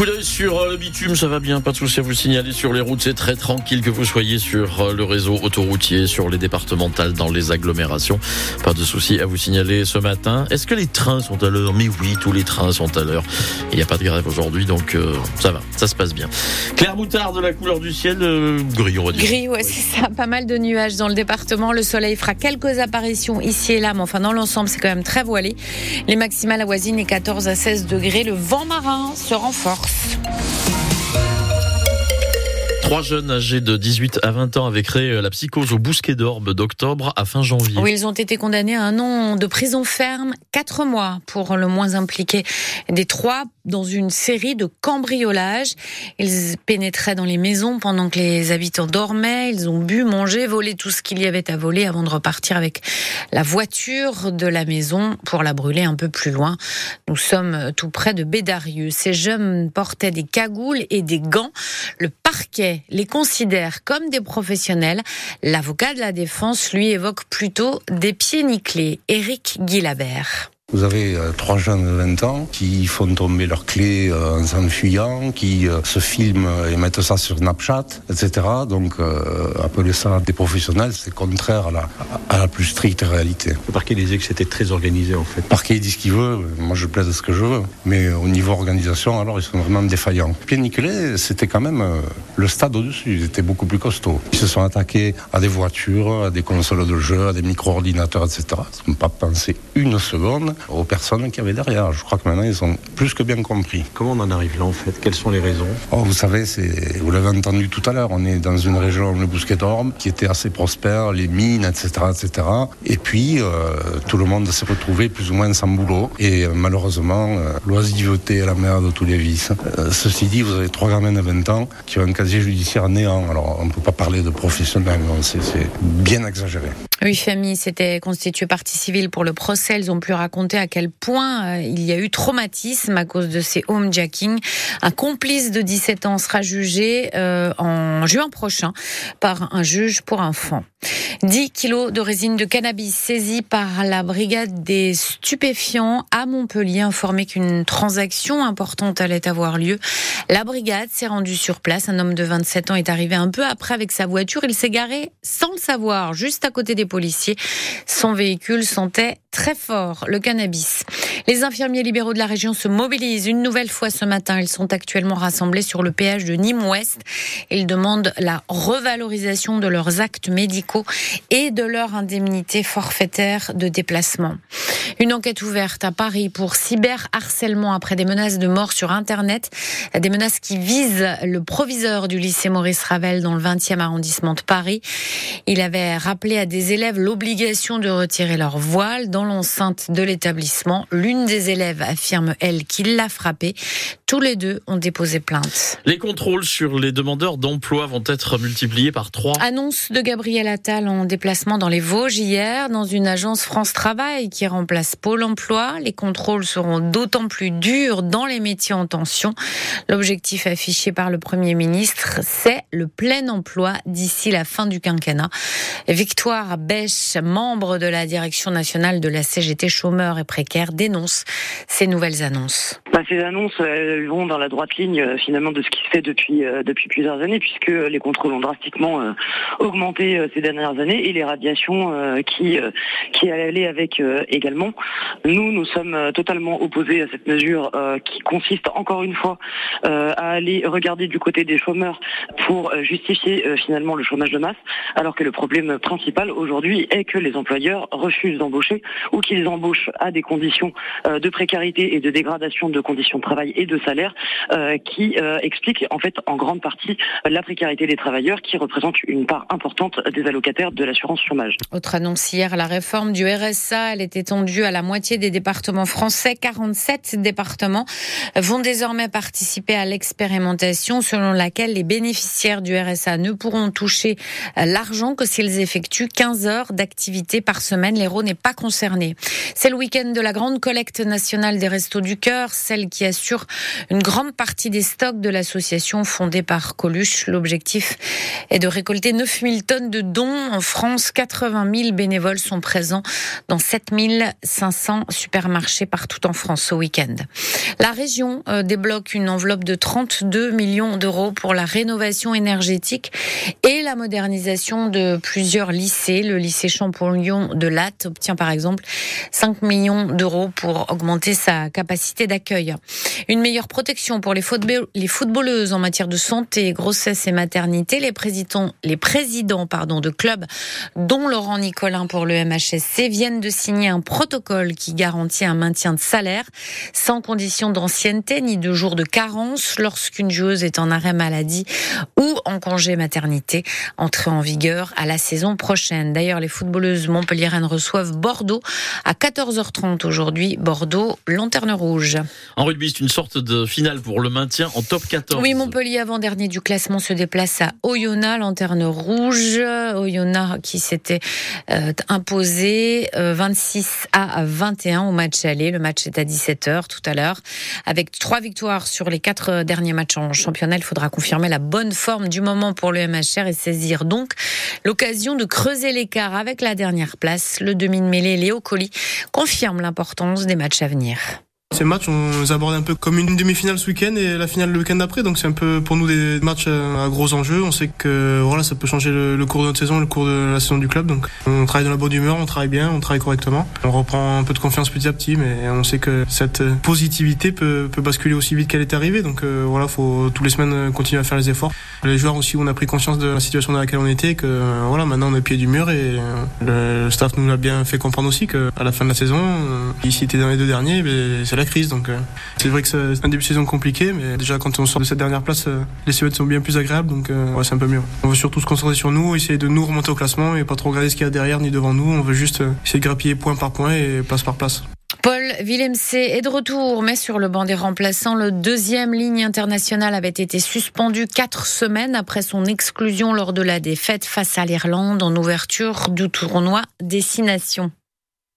Coup d'œil sur euh, le bitume, ça va bien, pas de souci à vous signaler sur les routes, c'est très tranquille que vous soyez sur euh, le réseau autoroutier, sur les départementales, dans les agglomérations. Pas de souci à vous signaler ce matin. Est-ce que les trains sont à l'heure? Mais oui, tous les trains sont à l'heure. Il n'y a pas de grève aujourd'hui, donc euh, ça va, ça se passe bien. Claire Moutard de la couleur du ciel, gris on va dire. Gris, ouais, c'est ça. Pas mal de nuages dans le département. Le soleil fera quelques apparitions ici et là, mais enfin dans l'ensemble, c'est quand même très voilé. Les maximales avoisinent les 14 à 16 degrés. Le vent marin se renforce. Trois jeunes âgés de 18 à 20 ans avaient créé la psychose au Bousquet d'Orbe d'octobre à fin janvier. Oui, ils ont été condamnés à un an de prison ferme, quatre mois pour le moins impliqué des trois dans une série de cambriolages. Ils pénétraient dans les maisons pendant que les habitants dormaient. Ils ont bu, mangé, volé tout ce qu'il y avait à voler avant de repartir avec la voiture de la maison pour la brûler un peu plus loin. Nous sommes tout près de Bédarieux. Ces jeunes portaient des cagoules et des gants. Le parquet les considère comme des professionnels. L'avocat de la défense, lui, évoque plutôt des pieds nickelés. Éric Guilabert. Vous avez euh, trois jeunes de 20 ans qui font tomber leurs clés euh, en s'enfuyant, qui euh, se filment et mettent ça sur Snapchat, etc. Donc appeler ça des professionnels, c'est contraire à la, à la plus stricte réalité. Le parquet disait que c'était très organisé en fait. Le parquet dit ce qu'il veut, moi je plaide ce que je veux. Mais au niveau organisation, alors ils sont vraiment défaillants. Pierre Nicolet, c'était quand même le stade au-dessus, ils étaient beaucoup plus costauds. Ils se sont attaqués à des voitures, à des consoles de jeux, à des micro-ordinateurs, etc. Ils n'ont pas pensé une seconde aux personnes qui avaient derrière. Je crois que maintenant, ils ont plus que bien compris. Comment on en arrive là, en fait? Quelles sont les raisons? Oh, Vous savez, vous l'avez entendu tout à l'heure, on est dans une région, le Bousquet d'Orbe, qui était assez prospère, les mines, etc. etc. Et puis, euh, tout le monde s'est retrouvé plus ou moins sans boulot. Et euh, malheureusement, euh, l'oisiveté est la mère de tous les vices. ceci dit, vous avez trois gamins de 20 ans qui ont un casier judiciaire néant. Alors, on ne peut pas parler de professionnels, c'est bien exagéré. Huit familles s'étaient constituées partie civile pour le procès. Elles ont pu raconter à quel point euh, il y a eu traumatisme à cause de ces homejacking. Un complice de 17 ans sera jugé euh, en juin prochain par un juge pour enfants. 10 kilos de résine de cannabis saisis par la brigade des stupéfiants à Montpellier, informé qu'une transaction importante allait avoir lieu. La brigade s'est rendue sur place. Un homme de 27 ans est arrivé un peu après avec sa voiture. Il s'est garé sans le savoir, juste à côté des policiers. Son véhicule sentait très fort le cannabis. Les infirmiers libéraux de la région se mobilisent une nouvelle fois ce matin. Ils sont actuellement rassemblés sur le péage de Nîmes-Ouest. Ils demandent la revalorisation de leurs actes médicaux et de leur indemnité forfaitaire de déplacement. Une enquête ouverte à Paris pour cyberharcèlement après des menaces de mort sur Internet, des menaces qui visent le proviseur du lycée Maurice Ravel dans le 20e arrondissement de Paris. Il avait rappelé à des élèves l'obligation de retirer leur voile l'enceinte de l'établissement. L'une des élèves affirme, elle, qu'il l'a frappé. Tous les deux ont déposé plainte. Les contrôles sur les demandeurs d'emploi vont être multipliés par trois. Annonce de Gabriel Attal en déplacement dans les Vosges hier, dans une agence France Travail qui remplace Pôle emploi. Les contrôles seront d'autant plus durs dans les métiers en tension. L'objectif affiché par le Premier ministre, c'est le plein emploi d'ici la fin du quinquennat. Victoire Bèche, membre de la direction nationale de la CGT chômeurs et précaires, dénonce ces nouvelles annonces. Bah, ces annonces vont dans la droite ligne euh, finalement de ce qui se fait depuis euh, depuis plusieurs années, puisque les contrôles ont drastiquement euh, augmenté ces dernières années et les radiations qui qui allaient avec également. Nous, nous sommes totalement opposés à cette mesure qui consiste encore une fois à aller regarder du côté des chômeurs pour justifier finalement le chômage de masse, alors que le problème principal aujourd'hui est que les employeurs refusent d'embaucher ou qu'ils embauchent à des conditions de précarité et de dégradation de conditions de travail et de salaire, qui explique en fait en grande partie la précarité des travailleurs, qui représente une part importante des allocataires de l'assurance chômage. Autre annonce hier, la réforme du RSA, elle est étendue à la moitié des départements français. 47 départements vont désormais participer à l'expérimentation selon laquelle les bénéficiaires du RSA ne pourront toucher l'argent que s'ils effectuent 15 heures d'activité par semaine. L'Hérault n'est pas concerné. C'est le week-end de la grande collecte nationale des Restos du Cœur, celle qui assure une grande partie des stocks de l'association fondée par Coluche. L'objectif est de récolter 9000 tonnes de dons en France. 80 000 bénévoles sont présents dans 7500 supermarchés partout en France au week-end. La région euh, débloque une enveloppe de 32 millions d'euros pour la rénovation énergétique et la modernisation de plusieurs lycées. Le lycée Champollion de Latte obtient par exemple 5 millions d'euros pour augmenter sa capacité d'accueil. Une meilleure protection pour les footballeuses en matière de santé, grossesse et maternité. Les présidents, les présidents pardon, de clubs, dont Laurent Nicolin pour le MHSC, viennent de signer un protocole qui garantit un maintien de salaire sans condition d'ancienneté ni de jours de carence lorsqu'une joueuse est en arrêt maladie ou en congé maternité, entrée en vigueur à la saison prochaine. D'ailleurs, les footballeuses montpelliéraines reçoivent Bordeaux à 14h30 aujourd'hui. Bordeaux, lanterne rouge. En rugby, c'est une sorte de finale pour le maintien en top 14. Oui, Montpellier, avant-dernier du classement, se déplace à Oyonnax, lanterne rouge. Oyonnax qui s'était euh, imposé 26 euh, à 21 au match aller. Le match est à 17h tout à l'heure. Avec trois victoires sur les quatre derniers matchs en championnat, il faudra confirmer la bonne forme du moment pour le MHR et saisir donc l'occasion de creuser l'écart avec la dernière place. Le demi de mêlée Léo Colli confirme l'importance des matchs à venir. Ces matchs, on les aborde un peu comme une demi-finale ce week-end et la finale le week-end d'après. Donc c'est un peu pour nous des matchs à gros enjeux. On sait que voilà, ça peut changer le, cours de notre saison, le cours de la saison du club. Donc on travaille dans la bonne humeur, on travaille bien, on travaille correctement. On reprend un peu de confiance petit à petit, mais on sait que cette positivité peut, peut basculer aussi vite qu'elle est arrivée. Donc euh, voilà, faut tous les semaines continuer à faire les efforts. Les joueurs aussi, on a pris conscience de la situation dans laquelle on était, que euh, voilà, maintenant on est au pied du mur et euh, le staff nous l'a bien fait comprendre aussi que à la fin de la saison, ici était dans les deux derniers, la crise. Donc euh, c'est vrai que c'est un début de saison compliqué, mais déjà quand on sort de cette dernière place, euh, les semaines sont bien plus agréables, donc euh, c'est un peu mieux. On veut surtout se concentrer sur nous, essayer de nous remonter au classement et pas trop regarder ce qu'il y a derrière ni devant nous. On veut juste essayer de grappiller point par point et place par place. Paul Villemc est de retour, mais sur le banc des remplaçants, le deuxième ligne internationale avait été suspendu quatre semaines après son exclusion lors de la défaite face à l'Irlande en ouverture du tournoi Destination.